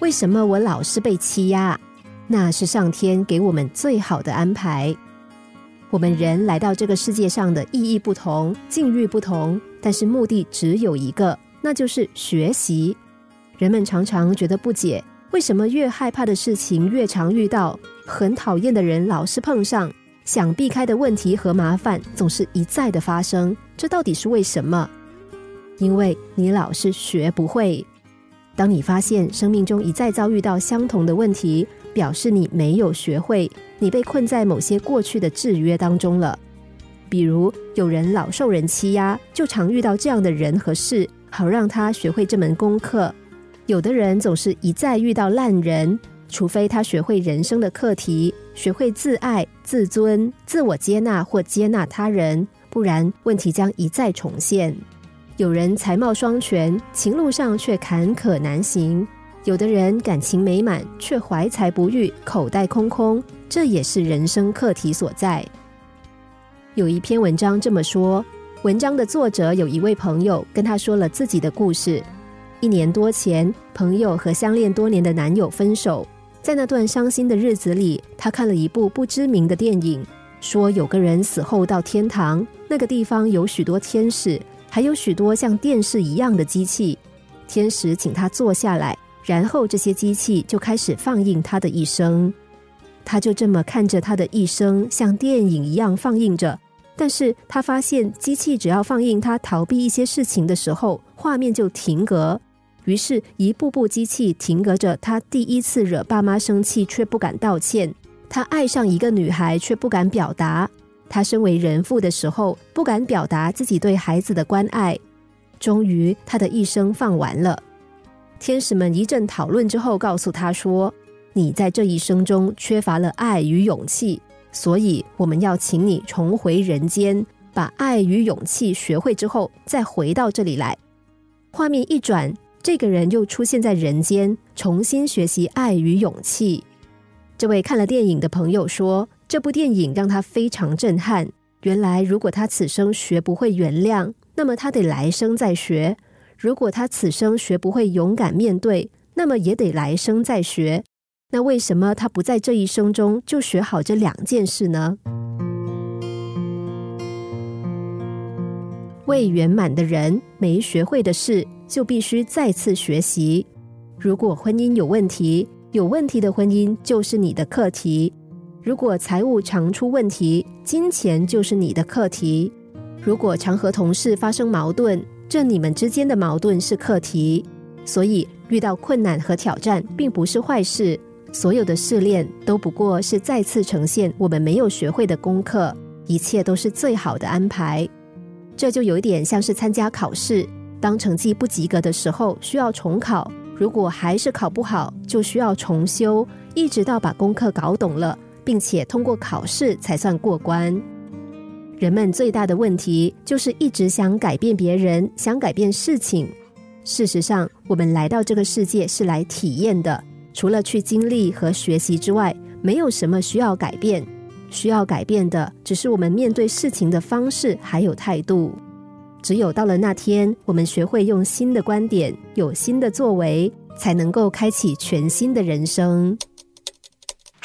为什么我老是被欺压？那是上天给我们最好的安排。我们人来到这个世界上的意义不同，境遇不同，但是目的只有一个，那就是学习。人们常常觉得不解，为什么越害怕的事情越常遇到，很讨厌的人老是碰上，想避开的问题和麻烦总是一再的发生？这到底是为什么？因为你老是学不会。当你发现生命中一再遭遇到相同的问题，表示你没有学会，你被困在某些过去的制约当中了。比如有人老受人欺压，就常遇到这样的人和事，好让他学会这门功课。有的人总是一再遇到烂人，除非他学会人生的课题，学会自爱、自尊、自我接纳或接纳他人，不然问题将一再重现。有人才貌双全，情路上却坎坷难行；有的人感情美满，却怀才不遇，口袋空空。这也是人生课题所在。有一篇文章这么说：文章的作者有一位朋友跟他说了自己的故事。一年多前，朋友和相恋多年的男友分手，在那段伤心的日子里，他看了一部不知名的电影，说有个人死后到天堂，那个地方有许多天使。还有许多像电视一样的机器，天使请他坐下来，然后这些机器就开始放映他的一生。他就这么看着他的一生，像电影一样放映着。但是他发现，机器只要放映他逃避一些事情的时候，画面就停格。于是，一步步机器停格着他第一次惹爸妈生气却不敢道歉，他爱上一个女孩却不敢表达。他身为人父的时候，不敢表达自己对孩子的关爱。终于，他的一生放完了。天使们一阵讨论之后，告诉他说：“你在这一生中缺乏了爱与勇气，所以我们要请你重回人间，把爱与勇气学会之后，再回到这里来。”画面一转，这个人又出现在人间，重新学习爱与勇气。这位看了电影的朋友说。这部电影让他非常震撼。原来，如果他此生学不会原谅，那么他得来生再学；如果他此生学不会勇敢面对，那么也得来生再学。那为什么他不在这一生中就学好这两件事呢？未圆满的人没学会的事，就必须再次学习。如果婚姻有问题，有问题的婚姻就是你的课题。如果财务常出问题，金钱就是你的课题；如果常和同事发生矛盾，这你们之间的矛盾是课题。所以遇到困难和挑战并不是坏事，所有的试炼都不过是再次呈现我们没有学会的功课，一切都是最好的安排。这就有点像是参加考试，当成绩不及格的时候需要重考，如果还是考不好，就需要重修，一直到把功课搞懂了。并且通过考试才算过关。人们最大的问题就是一直想改变别人，想改变事情。事实上，我们来到这个世界是来体验的，除了去经历和学习之外，没有什么需要改变。需要改变的只是我们面对事情的方式还有态度。只有到了那天，我们学会用新的观点、有新的作为，才能够开启全新的人生。